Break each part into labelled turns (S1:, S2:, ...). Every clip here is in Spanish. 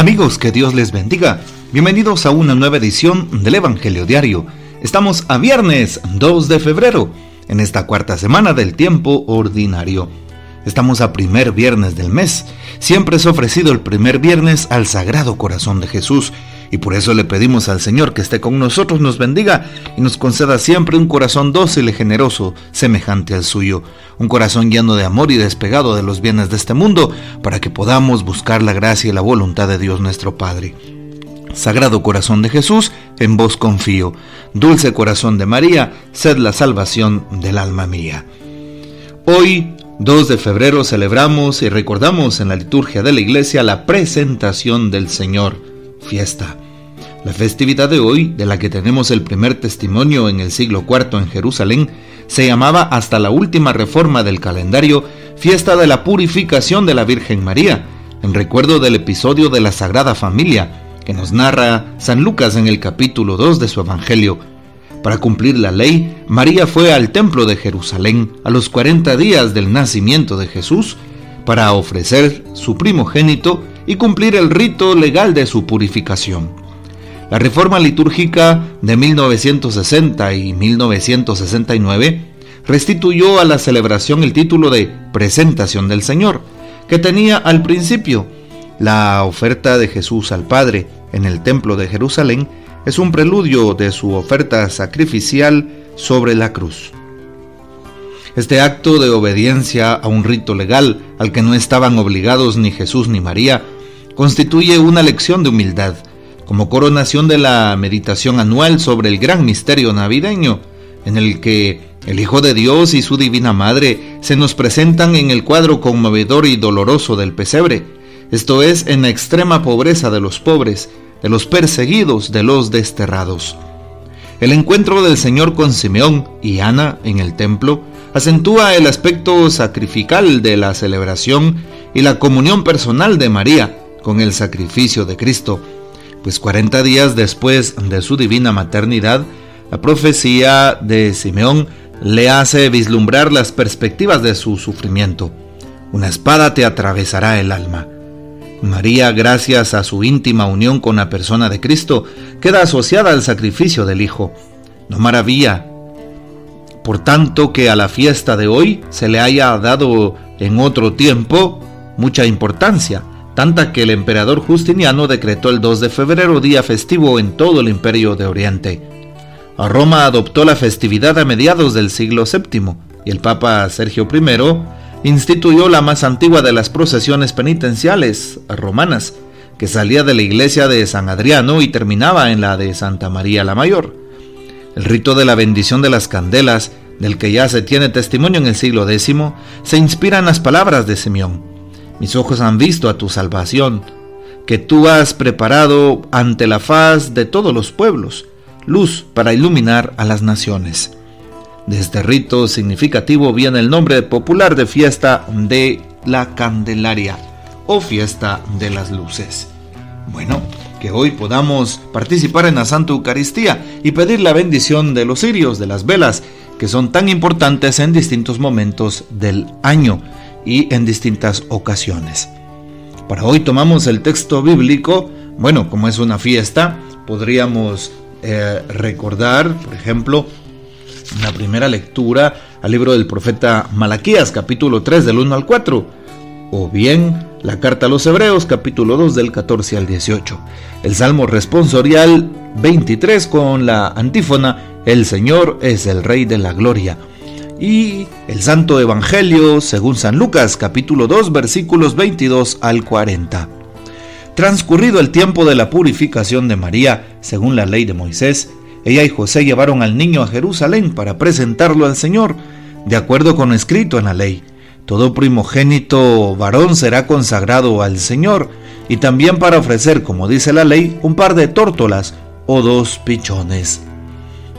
S1: Amigos, que Dios les bendiga. Bienvenidos a una nueva edición del Evangelio Diario. Estamos a viernes 2 de febrero, en esta cuarta semana del tiempo ordinario. Estamos a primer viernes del mes. Siempre es ofrecido el primer viernes al Sagrado Corazón de Jesús y por eso le pedimos al Señor que esté con nosotros, nos bendiga y nos conceda siempre un corazón dócil y generoso, semejante al suyo, un corazón lleno de amor y despegado de los bienes de este mundo, para que podamos buscar la gracia y la voluntad de Dios nuestro Padre. Sagrado corazón de Jesús, en vos confío. Dulce corazón de María, sed la salvación del alma mía. Hoy 2 de febrero celebramos y recordamos en la liturgia de la iglesia la presentación del Señor, fiesta. La festividad de hoy, de la que tenemos el primer testimonio en el siglo IV en Jerusalén, se llamaba hasta la última reforma del calendario Fiesta de la Purificación de la Virgen María, en recuerdo del episodio de la Sagrada Familia, que nos narra San Lucas en el capítulo 2 de su Evangelio. Para cumplir la ley, María fue al templo de Jerusalén a los 40 días del nacimiento de Jesús para ofrecer su primogénito y cumplir el rito legal de su purificación. La reforma litúrgica de 1960 y 1969 restituyó a la celebración el título de Presentación del Señor, que tenía al principio la oferta de Jesús al Padre en el Templo de Jerusalén, es un preludio de su oferta sacrificial sobre la cruz. Este acto de obediencia a un rito legal al que no estaban obligados ni Jesús ni María constituye una lección de humildad como coronación de la meditación anual sobre el gran misterio navideño, en el que el Hijo de Dios y su Divina Madre se nos presentan en el cuadro conmovedor y doloroso del pesebre, esto es, en la extrema pobreza de los pobres, de los perseguidos, de los desterrados. El encuentro del Señor con Simeón y Ana en el templo acentúa el aspecto sacrificial de la celebración y la comunión personal de María con el sacrificio de Cristo, pues 40 días después de su divina maternidad, la profecía de Simeón le hace vislumbrar las perspectivas de su sufrimiento. Una espada te atravesará el alma. María, gracias a su íntima unión con la persona de Cristo, queda asociada al sacrificio del Hijo. No maravilla, por tanto, que a la fiesta de hoy se le haya dado en otro tiempo mucha importancia, tanta que el emperador Justiniano decretó el 2 de febrero día festivo en todo el imperio de Oriente. Roma adoptó la festividad a mediados del siglo VII y el Papa Sergio I instituyó la más antigua de las procesiones penitenciales romanas, que salía de la iglesia de San Adriano y terminaba en la de Santa María la Mayor. El rito de la bendición de las candelas, del que ya se tiene testimonio en el siglo X, se inspira en las palabras de Simeón. Mis ojos han visto a tu salvación, que tú has preparado ante la faz de todos los pueblos, luz para iluminar a las naciones. De este rito significativo viene el nombre popular de fiesta de la Candelaria o fiesta de las luces. Bueno, que hoy podamos participar en la Santa Eucaristía y pedir la bendición de los cirios, de las velas, que son tan importantes en distintos momentos del año y en distintas ocasiones. Para hoy tomamos el texto bíblico, bueno, como es una fiesta, podríamos eh, recordar, por ejemplo, la primera lectura al libro del profeta Malaquías, capítulo 3, del 1 al 4, o bien la carta a los Hebreos, capítulo 2, del 14 al 18, el Salmo responsorial 23 con la antífona, El Señor es el Rey de la Gloria y el Santo Evangelio según San Lucas capítulo 2 versículos 22 al 40. Transcurrido el tiempo de la purificación de María, según la ley de Moisés, ella y José llevaron al niño a Jerusalén para presentarlo al Señor, de acuerdo con lo escrito en la ley. Todo primogénito varón será consagrado al Señor, y también para ofrecer, como dice la ley, un par de tórtolas o dos pichones.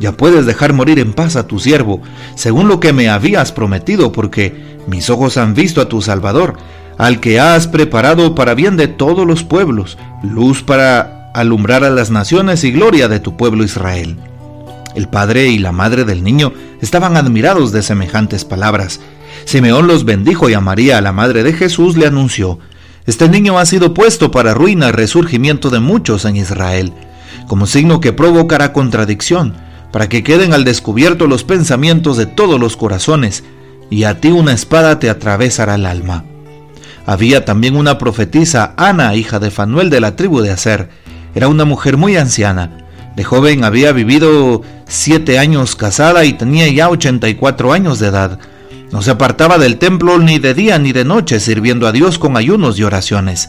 S1: ya puedes dejar morir en paz a tu siervo, según lo que me habías prometido, porque mis ojos han visto a tu Salvador, al que has preparado para bien de todos los pueblos, luz para alumbrar a las naciones y gloria de tu pueblo Israel. El padre y la madre del niño estaban admirados de semejantes palabras. Simeón los bendijo y a María, la madre de Jesús, le anunció, Este niño ha sido puesto para ruina y resurgimiento de muchos en Israel, como signo que provocará contradicción para que queden al descubierto los pensamientos de todos los corazones, y a ti una espada te atravesará el alma. Había también una profetisa, Ana, hija de Fanuel de la tribu de Aser. Era una mujer muy anciana. De joven había vivido siete años casada y tenía ya 84 años de edad. No se apartaba del templo ni de día ni de noche, sirviendo a Dios con ayunos y oraciones.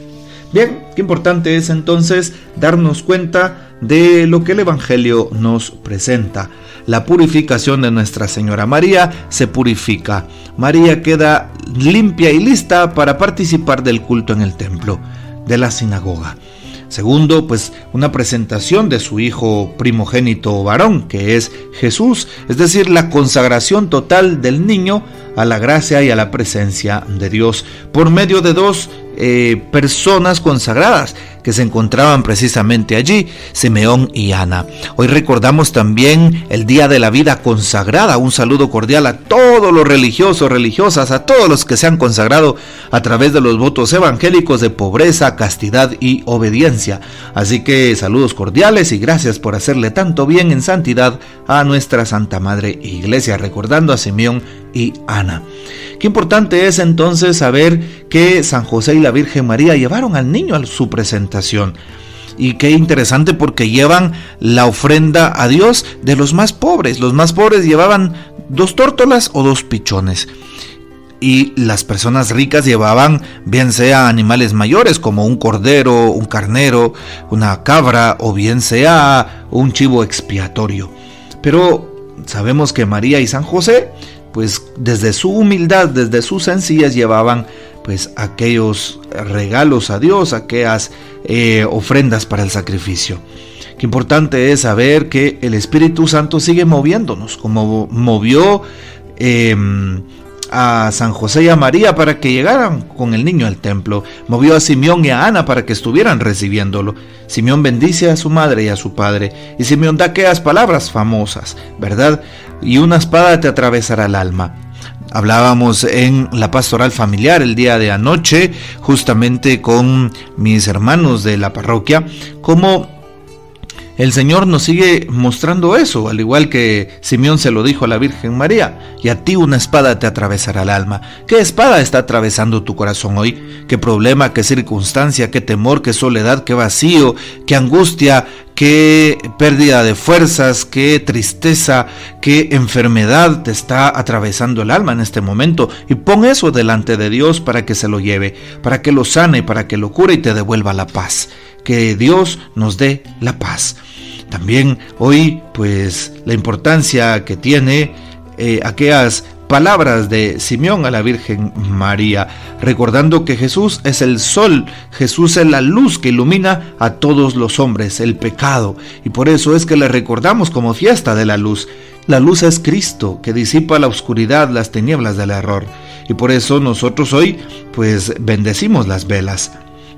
S1: Bien, qué importante es entonces darnos cuenta de lo que el Evangelio nos presenta. La purificación de Nuestra Señora María se purifica. María queda limpia y lista para participar del culto en el templo, de la sinagoga. Segundo, pues una presentación de su hijo primogénito varón, que es Jesús, es decir, la consagración total del niño a la gracia y a la presencia de Dios por medio de dos eh, personas consagradas que se encontraban precisamente allí, Simeón y Ana. Hoy recordamos también el Día de la Vida Consagrada. Un saludo cordial a todos los religiosos, religiosas, a todos los que se han consagrado a través de los votos evangélicos de pobreza, castidad y obediencia. Así que saludos cordiales y gracias por hacerle tanto bien en santidad a nuestra Santa Madre Iglesia, recordando a Simeón y Ana. Qué importante es entonces saber que San José y la Virgen María llevaron al niño a su presentación. Y qué interesante porque llevan la ofrenda a Dios de los más pobres. Los más pobres llevaban dos tórtolas o dos pichones. Y las personas ricas llevaban bien sea animales mayores como un cordero, un carnero, una cabra o bien sea un chivo expiatorio. Pero sabemos que María y San José pues desde su humildad, desde su sencillez llevaban pues aquellos regalos a Dios, aquellas eh, ofrendas para el sacrificio. Qué importante es saber que el Espíritu Santo sigue moviéndonos, como movió em, a San José y a María para que llegaran con el niño al templo. Movió a Simeón y a Ana para que estuvieran recibiéndolo. Simeón bendice a su madre y a su padre. Y Simeón da aquellas palabras famosas, ¿verdad? Y una espada te atravesará el alma. Hablábamos en la pastoral familiar el día de anoche, justamente con mis hermanos de la parroquia, cómo el Señor nos sigue mostrando eso, al igual que Simeón se lo dijo a la Virgen María, y a ti una espada te atravesará el alma. ¿Qué espada está atravesando tu corazón hoy? ¿Qué problema, qué circunstancia, qué temor, qué soledad, qué vacío, qué angustia, qué pérdida de fuerzas, qué tristeza, qué enfermedad te está atravesando el alma en este momento? Y pon eso delante de Dios para que se lo lleve, para que lo sane, para que lo cure y te devuelva la paz. Que Dios nos dé la paz. También hoy, pues, la importancia que tiene eh, aquellas palabras de Simeón a la Virgen María, recordando que Jesús es el sol, Jesús es la luz que ilumina a todos los hombres, el pecado, y por eso es que le recordamos como fiesta de la luz. La luz es Cristo, que disipa la oscuridad, las tinieblas del error, y por eso nosotros hoy, pues, bendecimos las velas.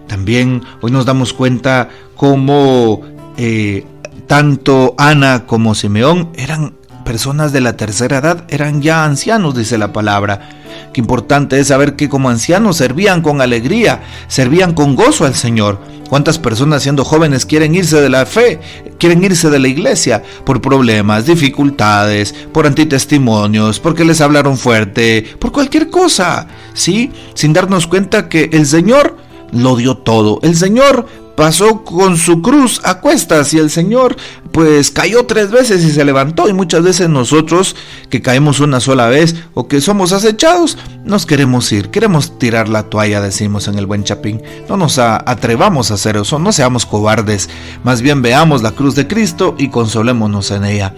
S1: También hoy nos damos cuenta cómo eh, tanto Ana como Simeón eran personas de la tercera edad, eran ya ancianos, dice la palabra. Qué importante es saber que como ancianos servían con alegría, servían con gozo al Señor. ¿Cuántas personas siendo jóvenes quieren irse de la fe, quieren irse de la iglesia por problemas, dificultades, por antitestimonios, porque les hablaron fuerte, por cualquier cosa? ¿Sí? Sin darnos cuenta que el Señor lo dio todo. El Señor pasó con su cruz a cuestas y el Señor pues cayó tres veces y se levantó. Y muchas veces nosotros que caemos una sola vez o que somos acechados nos queremos ir, queremos tirar la toalla decimos en el buen chapín, no nos atrevamos a hacer eso, no seamos cobardes, más bien veamos la cruz de Cristo y consolémonos en ella.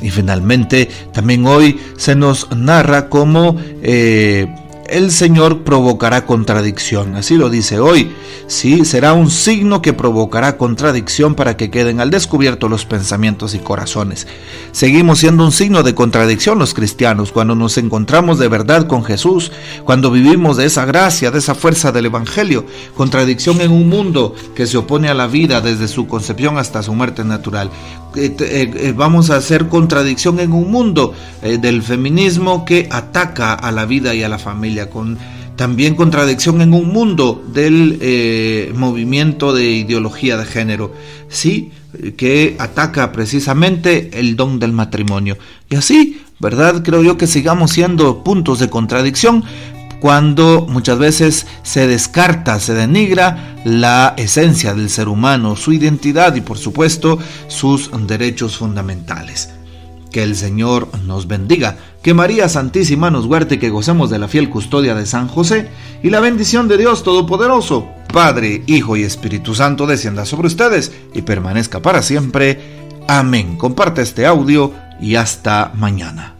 S1: Y finalmente también hoy se nos narra cómo eh, el Señor provocará contradicción. Así lo dice hoy. Sí, será un signo que provocará contradicción para que queden al descubierto los pensamientos y corazones. Seguimos siendo un signo de contradicción los cristianos cuando nos encontramos de verdad con Jesús, cuando vivimos de esa gracia, de esa fuerza del Evangelio. Contradicción en un mundo que se opone a la vida desde su concepción hasta su muerte natural. Eh, eh, eh, vamos a hacer contradicción en un mundo del feminismo que ataca a la vida y a la familia, con también contradicción en un mundo del movimiento de ideología de género, sí, que ataca precisamente el don del matrimonio. Y así, ¿verdad? Creo yo que sigamos siendo puntos de contradicción, cuando muchas veces se descarta, se denigra la esencia del ser humano, su identidad y por supuesto sus derechos fundamentales. Que el Señor nos bendiga, que María Santísima nos guarde, que gocemos de la fiel custodia de San José y la bendición de Dios Todopoderoso, Padre, Hijo y Espíritu Santo descienda sobre ustedes y permanezca para siempre. Amén. Comparte este audio y hasta mañana.